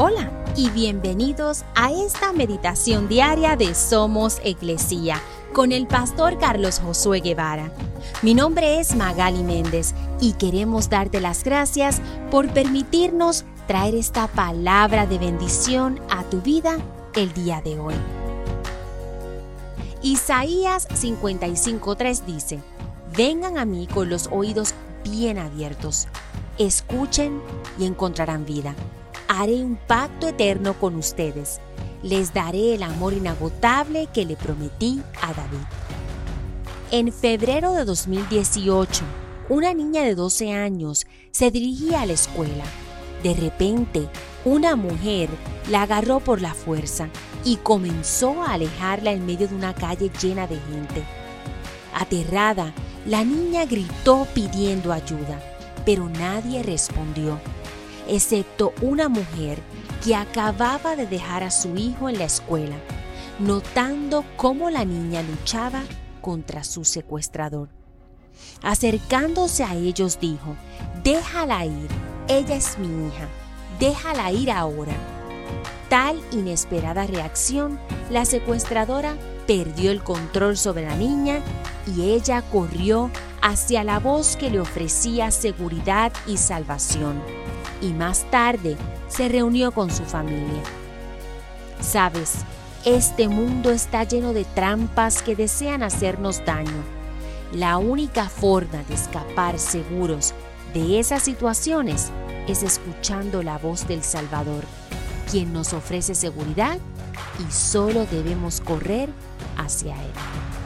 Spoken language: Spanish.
Hola y bienvenidos a esta meditación diaria de Somos Iglesia con el pastor Carlos Josué Guevara. Mi nombre es Magali Méndez y queremos darte las gracias por permitirnos traer esta palabra de bendición a tu vida el día de hoy. Isaías 55:3 dice, Vengan a mí con los oídos bien abiertos, escuchen y encontrarán vida haré un pacto eterno con ustedes. Les daré el amor inagotable que le prometí a David. En febrero de 2018, una niña de 12 años se dirigía a la escuela. De repente, una mujer la agarró por la fuerza y comenzó a alejarla en medio de una calle llena de gente. Aterrada, la niña gritó pidiendo ayuda, pero nadie respondió excepto una mujer que acababa de dejar a su hijo en la escuela, notando cómo la niña luchaba contra su secuestrador. Acercándose a ellos dijo, déjala ir, ella es mi hija, déjala ir ahora. Tal inesperada reacción, la secuestradora perdió el control sobre la niña y ella corrió hacia la voz que le ofrecía seguridad y salvación y más tarde se reunió con su familia. Sabes, este mundo está lleno de trampas que desean hacernos daño. La única forma de escapar seguros de esas situaciones es escuchando la voz del Salvador, quien nos ofrece seguridad y solo debemos correr hacia Él.